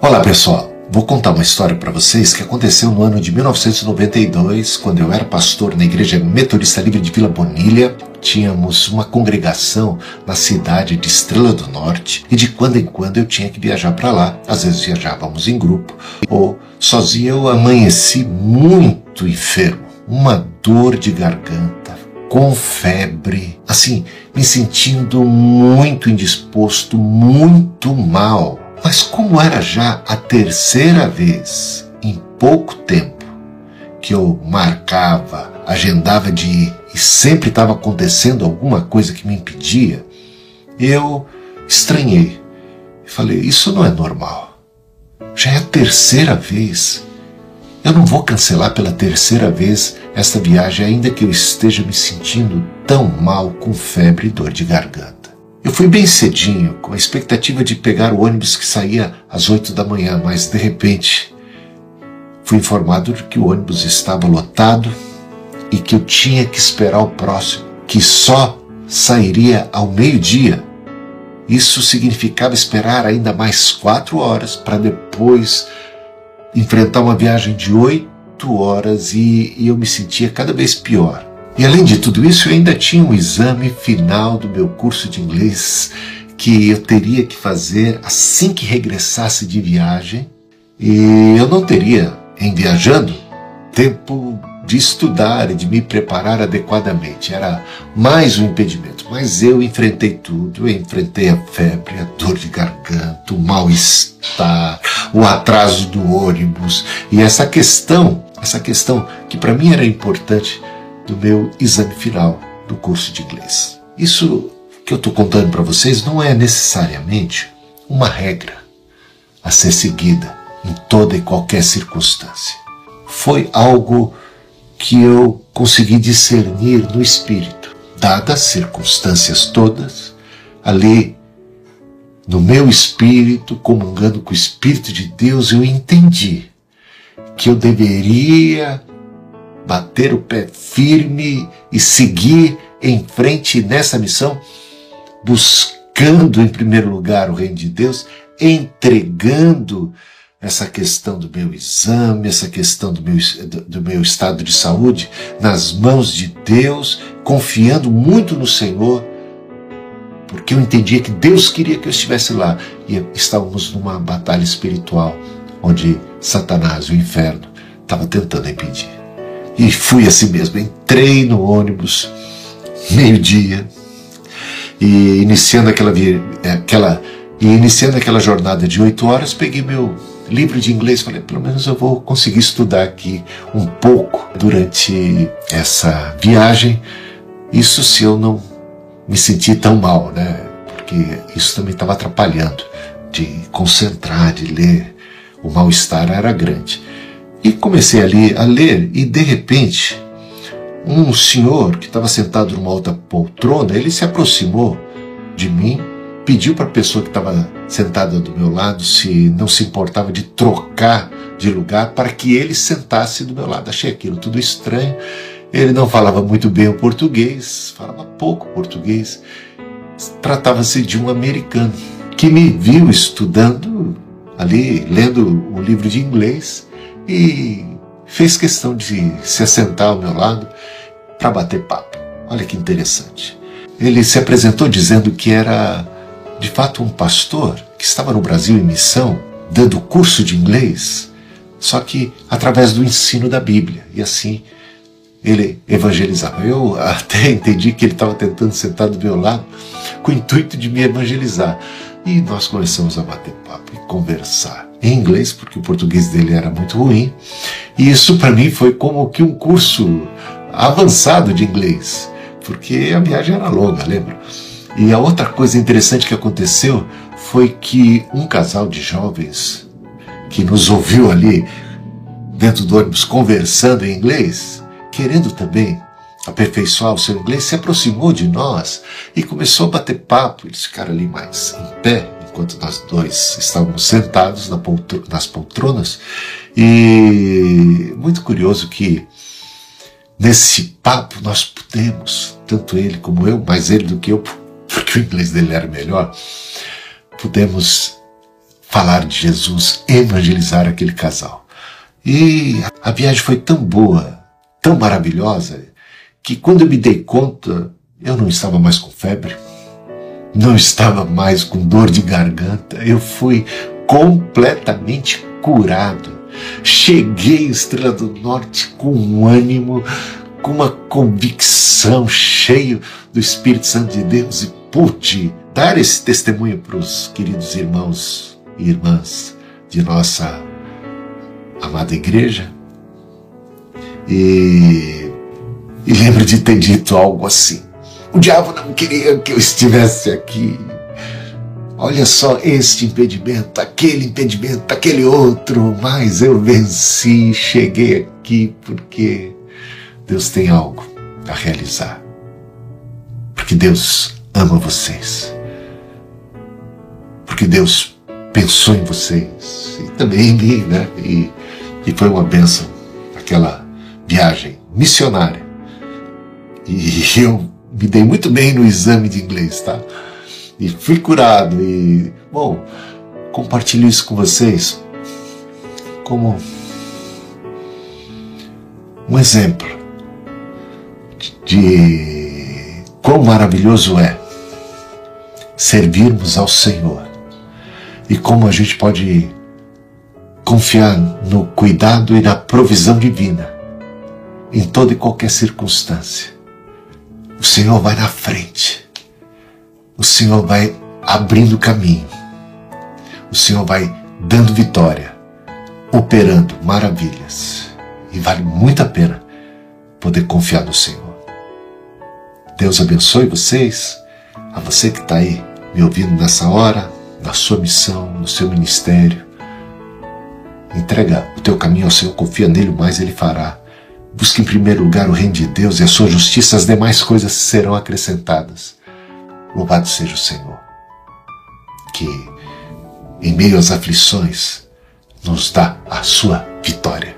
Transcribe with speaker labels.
Speaker 1: Olá pessoal, vou contar uma história para vocês que aconteceu no ano de 1992, quando eu era pastor na Igreja Metodista Livre de Vila Bonilha. Tínhamos uma congregação na cidade de Estrela do Norte e de quando em quando eu tinha que viajar para lá. Às vezes viajávamos em grupo ou sozinho. Eu amanheci muito enfermo, uma dor de garganta, com febre, assim, me sentindo muito indisposto, muito mal. Mas como era já a terceira vez em pouco tempo que eu marcava, agendava de ir e sempre estava acontecendo alguma coisa que me impedia, eu estranhei. e Falei, isso não é normal. Já é a terceira vez. Eu não vou cancelar pela terceira vez esta viagem, ainda que eu esteja me sentindo tão mal com febre e dor de garganta. Eu fui bem cedinho, com a expectativa de pegar o ônibus que saía às oito da manhã, mas de repente fui informado de que o ônibus estava lotado e que eu tinha que esperar o próximo, que só sairia ao meio-dia. Isso significava esperar ainda mais quatro horas para depois enfrentar uma viagem de oito horas e, e eu me sentia cada vez pior. E além de tudo isso, eu ainda tinha um exame final do meu curso de inglês que eu teria que fazer assim que regressasse de viagem. E eu não teria, em viajando, tempo de estudar e de me preparar adequadamente. Era mais um impedimento. Mas eu enfrentei tudo. Eu enfrentei a febre, a dor de garganta, o mal-estar, o atraso do ônibus e essa questão, essa questão que para mim era importante do meu exame final do curso de inglês. Isso que eu estou contando para vocês não é necessariamente uma regra a ser seguida em toda e qualquer circunstância. Foi algo que eu consegui discernir no espírito, dadas as circunstâncias todas, ali no meu espírito, comungando com o Espírito de Deus, eu entendi que eu deveria bater o pé firme e seguir em frente nessa missão, buscando em primeiro lugar o reino de Deus, entregando essa questão do meu exame, essa questão do meu, do meu estado de saúde nas mãos de Deus, confiando muito no Senhor, porque eu entendia que Deus queria que eu estivesse lá e estávamos numa batalha espiritual onde Satanás, o inferno, estava tentando impedir. E fui assim mesmo. Entrei no ônibus, meio-dia, e iniciando aquela, aquela, e iniciando aquela jornada de oito horas, peguei meu livro de inglês, falei, pelo menos eu vou conseguir estudar aqui um pouco durante essa viagem. Isso se eu não me sentir tão mal, né? Porque isso também estava atrapalhando de concentrar, de ler. O mal-estar era grande. E comecei ali a ler e de repente um senhor que estava sentado numa outra poltrona, ele se aproximou de mim, pediu para a pessoa que estava sentada do meu lado se não se importava de trocar de lugar para que ele sentasse do meu lado. Achei aquilo tudo estranho. Ele não falava muito bem o português, falava pouco português. Tratava-se de um americano que me viu estudando ali, lendo o livro de inglês e fez questão de se assentar ao meu lado para bater papo. Olha que interessante. Ele se apresentou dizendo que era de fato um pastor que estava no Brasil em missão, dando curso de inglês, só que através do ensino da Bíblia. E assim ele evangelizava. Eu até entendi que ele estava tentando sentar do meu lado com o intuito de me evangelizar. E nós começamos a bater papo e conversar em inglês, porque o português dele era muito ruim. E isso para mim foi como que um curso avançado de inglês, porque a viagem era longa, lembra? E a outra coisa interessante que aconteceu foi que um casal de jovens que nos ouviu ali dentro do ônibus conversando em inglês, querendo também aperfeiçoar o seu inglês, se aproximou de nós e começou a bater papo. Eles ficaram ali mais em pé, enquanto nós dois estávamos sentados nas poltronas. E muito curioso que nesse papo nós pudemos, tanto ele como eu, mais ele do que eu, porque o inglês dele era melhor, pudemos falar de Jesus, evangelizar aquele casal. E a viagem foi tão boa, tão maravilhosa, que quando eu me dei conta, eu não estava mais com febre, não estava mais com dor de garganta, eu fui completamente curado. Cheguei Estrela do Norte com um ânimo, com uma convicção, cheio do Espírito Santo de Deus e pude dar esse testemunho para os queridos irmãos e irmãs de nossa amada igreja. E, e lembro de ter dito algo assim: o diabo não queria que eu estivesse aqui. Olha só este impedimento, aquele impedimento, aquele outro, mas eu venci, cheguei aqui porque Deus tem algo a realizar. Porque Deus ama vocês. Porque Deus pensou em vocês e também em mim, né? E, e foi uma bênção aquela viagem missionária. E eu me dei muito bem no exame de inglês, tá? E fui curado e, bom, compartilho isso com vocês como um exemplo de quão maravilhoso é servirmos ao Senhor e como a gente pode confiar no cuidado e na provisão divina em toda e qualquer circunstância. O Senhor vai na frente. O Senhor vai abrindo caminho. O Senhor vai dando vitória, operando maravilhas. E vale muito a pena poder confiar no Senhor. Deus abençoe vocês, a você que está aí me ouvindo nessa hora, na sua missão, no seu ministério. Entrega o teu caminho ao Senhor, confia nele, mais ele fará. Busque em primeiro lugar o reino de Deus e a sua justiça, as demais coisas serão acrescentadas. Louvado seja o Senhor, que em meio às aflições nos dá a sua vitória.